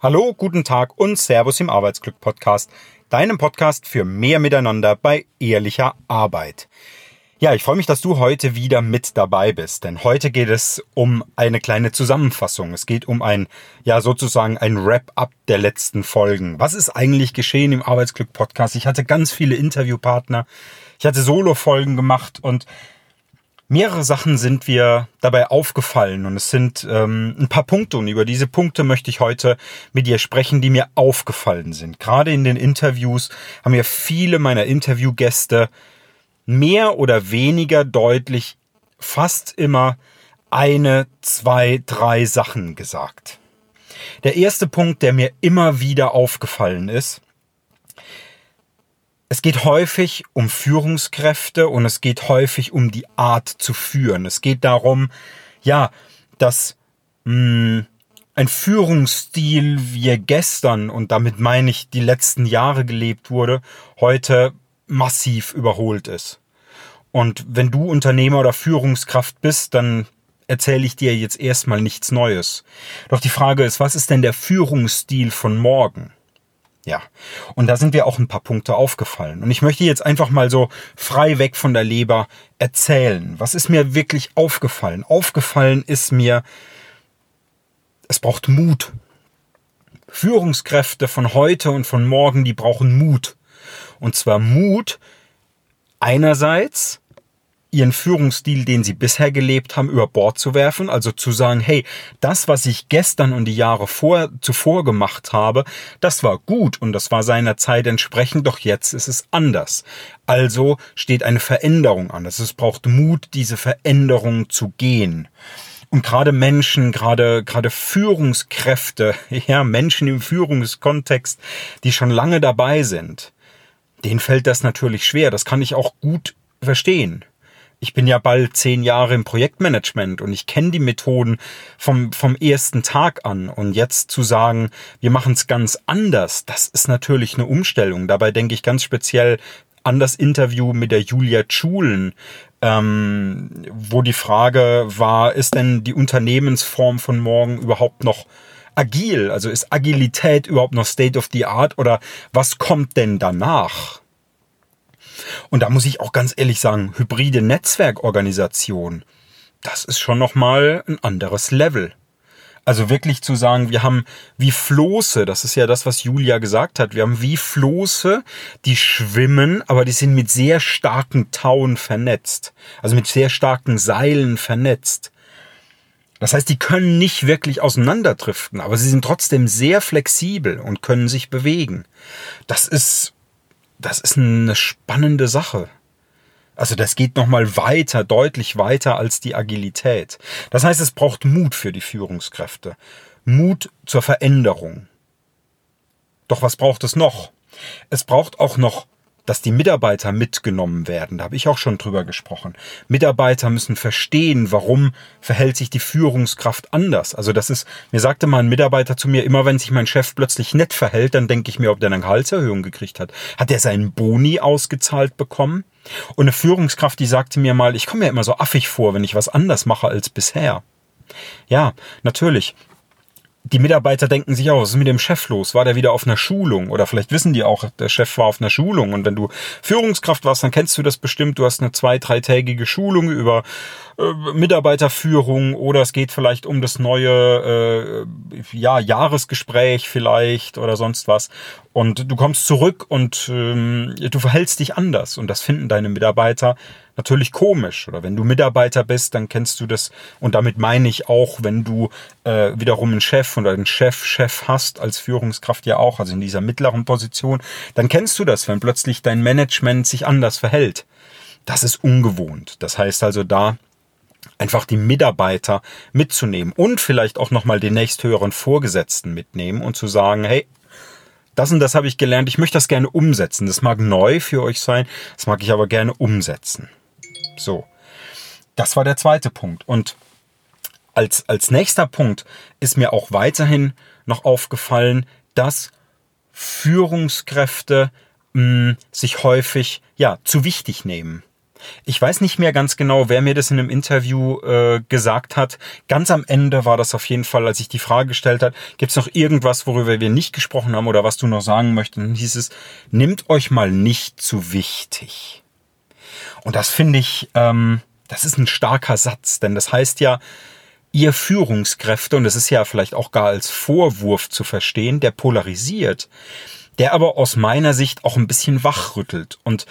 Hallo, guten Tag und Servus im Arbeitsglück Podcast, deinem Podcast für mehr Miteinander bei ehrlicher Arbeit. Ja, ich freue mich, dass du heute wieder mit dabei bist, denn heute geht es um eine kleine Zusammenfassung. Es geht um ein, ja, sozusagen ein Wrap-up der letzten Folgen. Was ist eigentlich geschehen im Arbeitsglück Podcast? Ich hatte ganz viele Interviewpartner. Ich hatte Solo-Folgen gemacht und Mehrere Sachen sind wir dabei aufgefallen und es sind ähm, ein paar Punkte und über diese Punkte möchte ich heute mit dir sprechen, die mir aufgefallen sind. Gerade in den Interviews haben mir viele meiner Interviewgäste mehr oder weniger deutlich fast immer eine, zwei, drei Sachen gesagt. Der erste Punkt, der mir immer wieder aufgefallen ist, es geht häufig um Führungskräfte und es geht häufig um die Art zu führen. Es geht darum, ja, dass mh, hm, ein Führungsstil, wie er gestern, und damit meine ich die letzten Jahre gelebt wurde, heute massiv überholt ist. Und wenn du Unternehmer oder Führungskraft bist, dann erzähle ich dir jetzt erstmal nichts Neues. Doch die Frage ist, was ist denn der Führungsstil von morgen? Ja, und da sind mir auch ein paar Punkte aufgefallen. Und ich möchte jetzt einfach mal so frei weg von der Leber erzählen. Was ist mir wirklich aufgefallen? Aufgefallen ist mir, es braucht Mut. Führungskräfte von heute und von morgen, die brauchen Mut. Und zwar Mut einerseits ihren Führungsstil, den sie bisher gelebt haben, über Bord zu werfen, also zu sagen, hey, das, was ich gestern und die Jahre vor, zuvor gemacht habe, das war gut und das war seiner Zeit entsprechend, doch jetzt ist es anders. Also steht eine Veränderung an. Es braucht Mut, diese Veränderung zu gehen. Und gerade Menschen, gerade, gerade Führungskräfte, ja, Menschen im Führungskontext, die schon lange dabei sind, denen fällt das natürlich schwer. Das kann ich auch gut verstehen ich bin ja bald zehn Jahre im Projektmanagement und ich kenne die Methoden vom, vom ersten Tag an. Und jetzt zu sagen, wir machen es ganz anders, das ist natürlich eine Umstellung. Dabei denke ich ganz speziell an das Interview mit der Julia Schulen, ähm, wo die Frage war, ist denn die Unternehmensform von morgen überhaupt noch agil? Also ist Agilität überhaupt noch State of the Art oder was kommt denn danach? Und da muss ich auch ganz ehrlich sagen, hybride Netzwerkorganisation, das ist schon nochmal ein anderes Level. Also wirklich zu sagen, wir haben wie Floße, das ist ja das, was Julia gesagt hat, wir haben wie Floße, die schwimmen, aber die sind mit sehr starken Tauen vernetzt. Also mit sehr starken Seilen vernetzt. Das heißt, die können nicht wirklich auseinanderdriften, aber sie sind trotzdem sehr flexibel und können sich bewegen. Das ist das ist eine spannende Sache. Also das geht nochmal weiter, deutlich weiter als die Agilität. Das heißt, es braucht Mut für die Führungskräfte. Mut zur Veränderung. Doch was braucht es noch? Es braucht auch noch dass die Mitarbeiter mitgenommen werden. Da habe ich auch schon drüber gesprochen. Mitarbeiter müssen verstehen, warum verhält sich die Führungskraft anders. Also das ist, mir sagte mal ein Mitarbeiter zu mir, immer wenn sich mein Chef plötzlich nett verhält, dann denke ich mir, ob der eine Gehaltserhöhung gekriegt hat. Hat er seinen Boni ausgezahlt bekommen? Und eine Führungskraft, die sagte mir mal, ich komme mir immer so affig vor, wenn ich was anders mache als bisher. Ja, natürlich die Mitarbeiter denken sich auch, was ist mit dem Chef los? War der wieder auf einer Schulung? Oder vielleicht wissen die auch, der Chef war auf einer Schulung. Und wenn du Führungskraft warst, dann kennst du das bestimmt. Du hast eine zwei-, dreitägige Schulung über äh, Mitarbeiterführung oder es geht vielleicht um das neue äh, ja, Jahresgespräch vielleicht oder sonst was. Und du kommst zurück und ähm, du verhältst dich anders. Und das finden deine Mitarbeiter natürlich komisch. Oder wenn du Mitarbeiter bist, dann kennst du das. Und damit meine ich auch, wenn du äh, wiederum einen Chef oder einen Chef-Chef hast, als Führungskraft ja auch, also in dieser mittleren Position, dann kennst du das, wenn plötzlich dein Management sich anders verhält. Das ist ungewohnt. Das heißt also da einfach die Mitarbeiter mitzunehmen und vielleicht auch nochmal den nächsthöheren Vorgesetzten mitnehmen und zu sagen, hey, das und das habe ich gelernt, ich möchte das gerne umsetzen. Das mag neu für euch sein, das mag ich aber gerne umsetzen. So. Das war der zweite Punkt. Und als, als nächster Punkt ist mir auch weiterhin noch aufgefallen, dass Führungskräfte mh, hm, sich häufig ja zu wichtig nehmen. Ich weiß nicht mehr ganz genau, wer mir das in einem Interview äh, gesagt hat. Ganz am Ende war das auf jeden Fall, als ich die Frage gestellt hat, gibt es noch irgendwas, worüber wir nicht gesprochen haben oder was du noch sagen möchtest? Und hieß es, nimmt euch mal nicht zu wichtig. Und das finde ich, ähm, das ist ein starker Satz, denn das heißt ja, ihr Führungskräfte, und das ist ja vielleicht auch gar als Vorwurf zu verstehen, der polarisiert, der aber aus meiner Sicht auch ein bisschen wachrüttelt. Und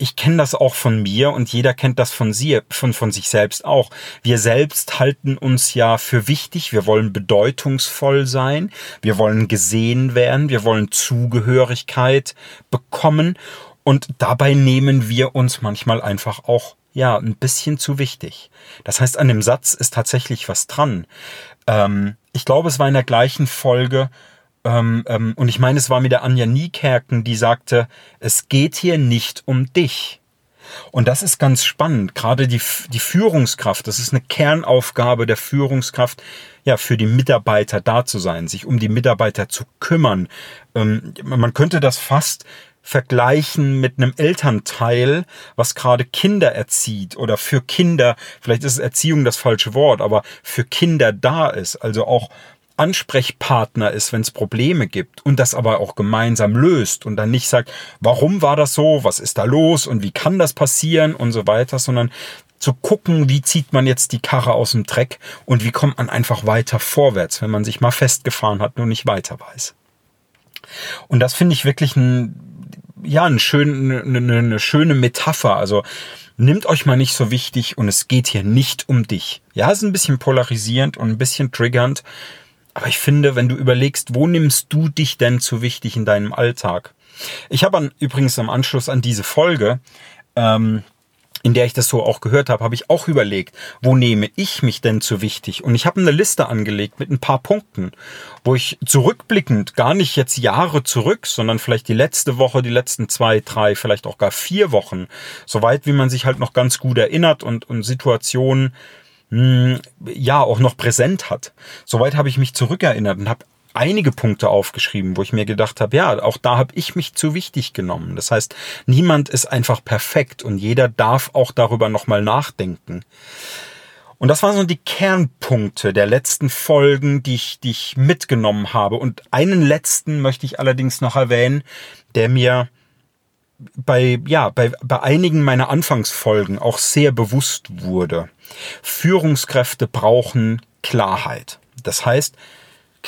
ich kenne das auch von mir und jeder kennt das von, sie, von, von sich selbst auch. Wir selbst halten uns ja für wichtig, wir wollen bedeutungsvoll sein, wir wollen gesehen werden, wir wollen Zugehörigkeit bekommen und dabei nehmen wir uns manchmal einfach auch ja, ein bisschen zu wichtig. Das heißt, an dem Satz ist tatsächlich was dran. Ähm, ich glaube, es war in der gleichen Folge, ähm, ähm, und ich meine, es war mit der Anja Niekerken, die sagte, es geht hier nicht um dich. Und das ist ganz spannend. Gerade die, die Führungskraft, das ist eine Kernaufgabe der Führungskraft, ja, für die Mitarbeiter da zu sein, sich um die Mitarbeiter zu kümmern. Ähm, man könnte das fast vergleichen mit einem Elternteil, was gerade Kinder erzieht oder für Kinder, vielleicht ist Erziehung das falsche Wort, aber für Kinder da ist, also auch Ansprechpartner ist, wenn es Probleme gibt und das aber auch gemeinsam löst und dann nicht sagt, warum war das so, was ist da los und wie kann das passieren und so weiter, sondern zu gucken, wie zieht man jetzt die Karre aus dem Dreck und wie kommt man einfach weiter vorwärts, wenn man sich mal festgefahren hat, nur nicht weiter weiß. Und das finde ich wirklich ein, ja, ein schön, eine, eine schöne Metapher. Also nimmt euch mal nicht so wichtig und es geht hier nicht um dich. Ja, ist ein bisschen polarisierend und ein bisschen triggernd. Aber ich finde, wenn du überlegst, wo nimmst du dich denn zu wichtig in deinem Alltag? Ich habe übrigens am Anschluss an diese Folge ähm, in der ich das so auch gehört habe, habe ich auch überlegt, wo nehme ich mich denn zu wichtig? Und ich habe eine Liste angelegt mit ein paar Punkten, wo ich zurückblickend, gar nicht jetzt Jahre zurück, sondern vielleicht die letzte Woche, die letzten zwei, drei, vielleicht auch gar vier Wochen, soweit wie man sich halt noch ganz gut erinnert und, und Situationen, hm, ja, auch noch präsent hat. Soweit habe ich mich zurückerinnert und habe einige Punkte aufgeschrieben, wo ich mir gedacht habe, ja, auch da habe ich mich zu wichtig genommen. Das heißt, niemand ist einfach perfekt und jeder darf auch darüber nochmal nachdenken. Und das waren so die Kernpunkte der letzten Folgen, die ich, die ich mitgenommen habe. Und einen letzten möchte ich allerdings noch erwähnen, der mir bei, ja, bei, bei einigen meiner Anfangsfolgen auch sehr bewusst wurde. Führungskräfte brauchen Klarheit. Das heißt,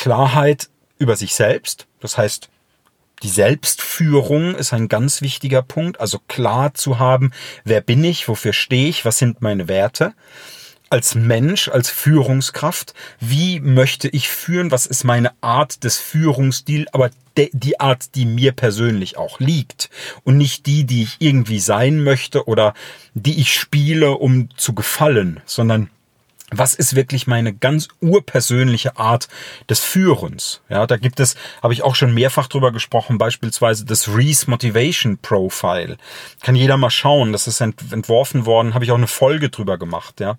Klarheit über sich selbst. Das heißt, die Selbstführung ist ein ganz wichtiger Punkt. Also klar zu haben, wer bin ich, wofür stehe ich, was sind meine Werte. Als Mensch, als Führungskraft, wie möchte ich führen, was ist meine Art des Führungsstils, aber die Art, die mir persönlich auch liegt und nicht die, die ich irgendwie sein möchte oder die ich spiele, um zu gefallen, sondern was ist wirklich meine ganz urpersönliche Art des Führens? Ja, da gibt es, habe ich auch schon mehrfach drüber gesprochen, beispielsweise das Reese Motivation Profile. Kann jeder mal schauen, das ist entworfen worden, habe ich auch eine Folge drüber gemacht, ja,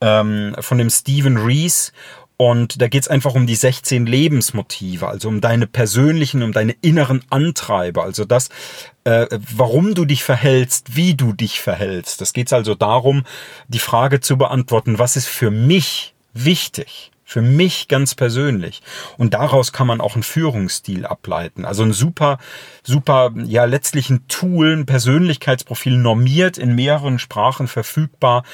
ähm, von dem Stephen Reese und da geht's einfach um die 16 Lebensmotive, also um deine persönlichen, um deine inneren Antreiber, also das, äh, warum du dich verhältst, wie du dich verhältst. Das geht's also darum, die Frage zu beantworten, was ist für mich wichtig? Für mich ganz persönlich. Und daraus kann man auch einen Führungsstil ableiten. Also ein super, super, ja, letztlich ein Tool, ein Persönlichkeitsprofil normiert, in mehreren Sprachen verfügbar.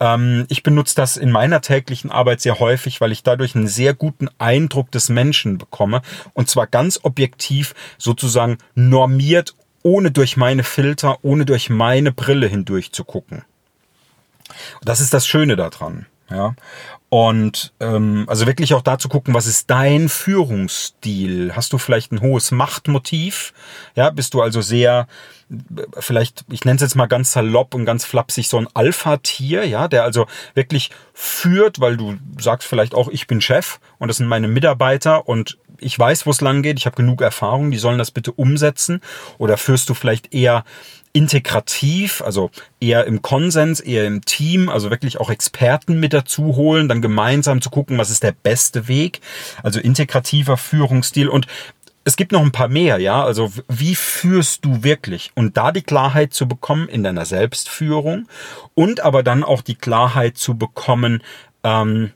Ähm, ich benutze das in meiner täglichen Arbeit sehr häufig, weil ich dadurch einen sehr guten Eindruck des Menschen bekomme. Und zwar ganz objektiv sozusagen normiert, ohne durch meine Filter, ohne durch meine Brille hindurch zu gucken. Das ist das Schöne daran. Ja. Und ähm, also wirklich auch da zu gucken, was ist dein Führungsstil? Hast du vielleicht ein hohes Machtmotiv? Ja, bist du also sehr, vielleicht, ich nenne es jetzt mal ganz salopp und ganz flapsig, so ein Alpha-Tier, ja, der also wirklich führt, weil du sagst vielleicht auch, ich bin Chef und das sind meine Mitarbeiter und ich weiß, wo es lang geht, ich habe genug Erfahrung, die sollen das bitte umsetzen. Oder führst du vielleicht eher integrativ, also eher im Konsens, eher im Team, also wirklich auch Experten mit dazu holen, dann gemeinsam zu gucken, was ist der beste Weg, also integrativer Führungsstil und es gibt noch ein paar mehr, ja. Also wie führst du wirklich? Und da die Klarheit zu bekommen in deiner Selbstführung und aber dann auch die Klarheit zu bekommen, ähm,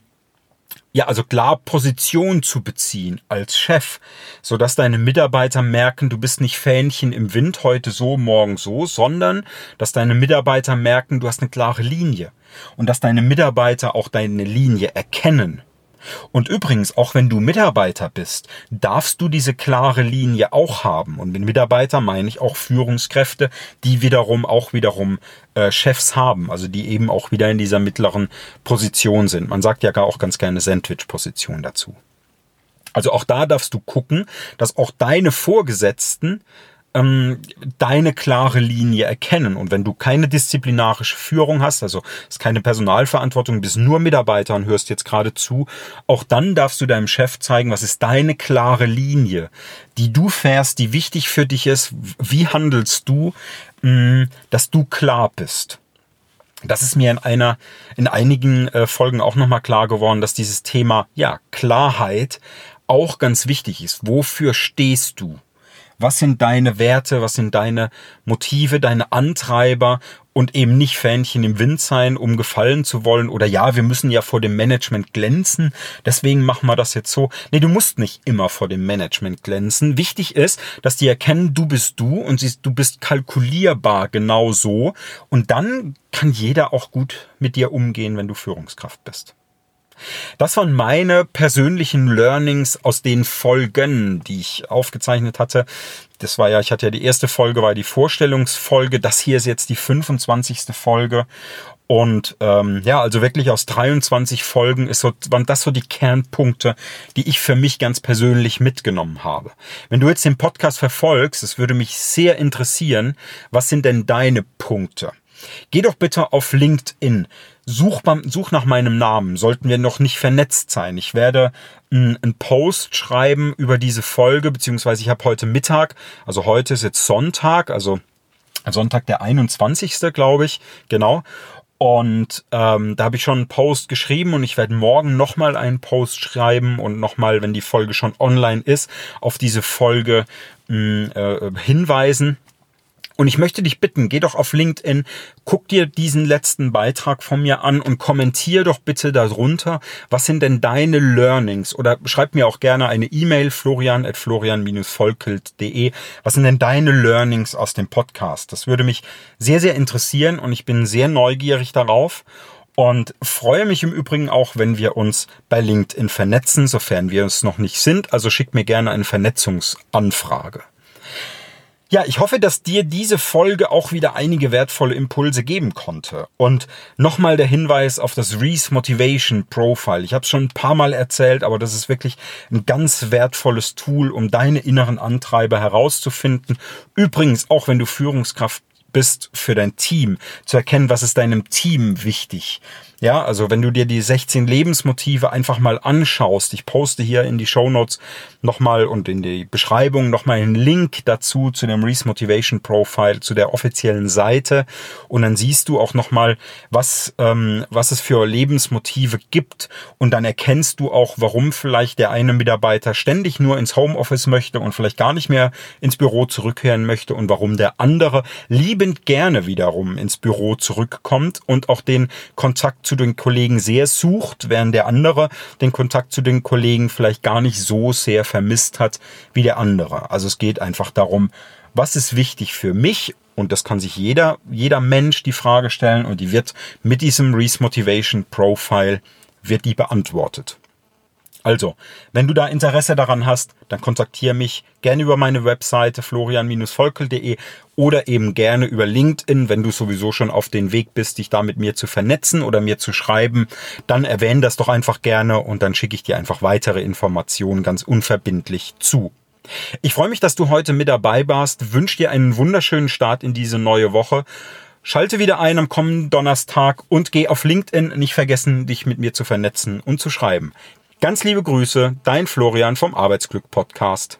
ja, also klar Position zu beziehen als Chef, so dass deine Mitarbeiter merken, du bist nicht Fähnchen im Wind, heute so, morgen so, sondern dass deine Mitarbeiter merken, du hast eine klare Linie und dass deine Mitarbeiter auch deine Linie erkennen und übrigens, auch wenn du Mitarbeiter bist, darfst du diese klare Linie auch haben. Und mit Mitarbeiter meine ich auch Führungskräfte, die wiederum auch wiederum äh, Chefs haben, also die eben auch wieder in dieser mittleren Position sind. Man sagt ja gar auch ganz gerne Sandwich-Position dazu. Also auch da darfst du gucken, dass auch deine Vorgesetzten ähm, deine klare Linie erkennen. Und wenn du keine disziplinarische Führung hast, also ist keine Personalverantwortung, bist nur Mitarbeiter und hörst jetzt gerade zu, auch dann darfst du deinem Chef zeigen, was ist deine klare Linie, die du fährst, die wichtig für dich ist. Wie handelst du, mh, dass du klar bist? Das ist mir in einer, in einigen äh, Folgen auch nochmal klar geworden, dass dieses Thema, ja, Klarheit auch ganz wichtig ist. Wofür stehst du? Was sind deine Werte, was sind deine Motive, deine Antreiber und eben nicht Fähnchen im Wind sein, um gefallen zu wollen oder ja, wir müssen ja vor dem Management glänzen, deswegen machen wir das jetzt so. Nee, du musst nicht immer vor dem Management glänzen. Wichtig ist, dass die erkennen, du bist du und du bist kalkulierbar genau so und dann kann jeder auch gut mit dir umgehen, wenn du Führungskraft bist. Das waren meine persönlichen Learnings aus den Folgen, die ich aufgezeichnet hatte. Das war ja, ich hatte ja die erste Folge, war die Vorstellungsfolge. Das hier ist jetzt die 25. Folge. Und ähm, ja, also wirklich aus 23 Folgen ist so, waren das so die Kernpunkte, die ich für mich ganz persönlich mitgenommen habe. Wenn du jetzt den Podcast verfolgst, es würde mich sehr interessieren, was sind denn deine Punkte? Geh doch bitte auf LinkedIn. Such, such nach meinem Namen. Sollten wir noch nicht vernetzt sein. Ich werde einen Post schreiben über diese Folge, beziehungsweise ich habe heute Mittag, also heute ist jetzt Sonntag, also Sonntag der 21. glaube ich, genau. Und ähm, da habe ich schon einen Post geschrieben und ich werde morgen nochmal einen Post schreiben und nochmal, wenn die Folge schon online ist, auf diese Folge mh, äh, hinweisen. Und ich möchte dich bitten, geh doch auf LinkedIn, guck dir diesen letzten Beitrag von mir an und kommentier doch bitte darunter, was sind denn deine Learnings? Oder schreib mir auch gerne eine E-Mail, florian at florian-volkelt.de. Was sind denn deine Learnings aus dem Podcast? Das würde mich sehr, sehr interessieren und ich bin sehr neugierig darauf. Und freue mich im Übrigen auch, wenn wir uns bei LinkedIn vernetzen, sofern wir es noch nicht sind. Also schick mir gerne eine Vernetzungsanfrage. Ja, ich hoffe, dass dir diese Folge auch wieder einige wertvolle Impulse geben konnte. Und nochmal der Hinweis auf das Reese Motivation Profile. Ich habe es schon ein paar Mal erzählt, aber das ist wirklich ein ganz wertvolles Tool, um deine inneren Antreiber herauszufinden. Übrigens, auch wenn du Führungskraft bist für dein Team, zu erkennen, was ist deinem Team wichtig. Ja, also wenn du dir die 16 Lebensmotive einfach mal anschaust, ich poste hier in die Show Notes nochmal und in die Beschreibung nochmal einen Link dazu zu dem Reese Motivation Profile, zu der offiziellen Seite. Und dann siehst du auch nochmal, was, ähm, was es für Lebensmotive gibt. Und dann erkennst du auch, warum vielleicht der eine Mitarbeiter ständig nur ins Homeoffice möchte und vielleicht gar nicht mehr ins Büro zurückkehren möchte und warum der andere liebend gerne wiederum ins Büro zurückkommt und auch den Kontakt zu den Kollegen sehr sucht, während der andere den Kontakt zu den Kollegen vielleicht gar nicht so sehr vermisst hat wie der andere. Also es geht einfach darum, was ist wichtig für mich und das kann sich jeder, jeder Mensch die Frage stellen und die wird mit diesem Reese Motivation Profile wird die beantwortet. Also, wenn du da Interesse daran hast, dann kontaktiere mich gerne über meine Webseite florian-volkel.de oder eben gerne über LinkedIn, wenn du sowieso schon auf den Weg bist, dich da mit mir zu vernetzen oder mir zu schreiben, dann erwähne das doch einfach gerne und dann schicke ich dir einfach weitere Informationen ganz unverbindlich zu. Ich freue mich, dass du heute mit dabei warst, wünsche dir einen wunderschönen Start in diese neue Woche. Schalte wieder ein am kommenden Donnerstag und geh auf LinkedIn. Nicht vergessen, dich mit mir zu vernetzen und zu schreiben. Ganz liebe Grüße, dein Florian vom Arbeitsglück Podcast.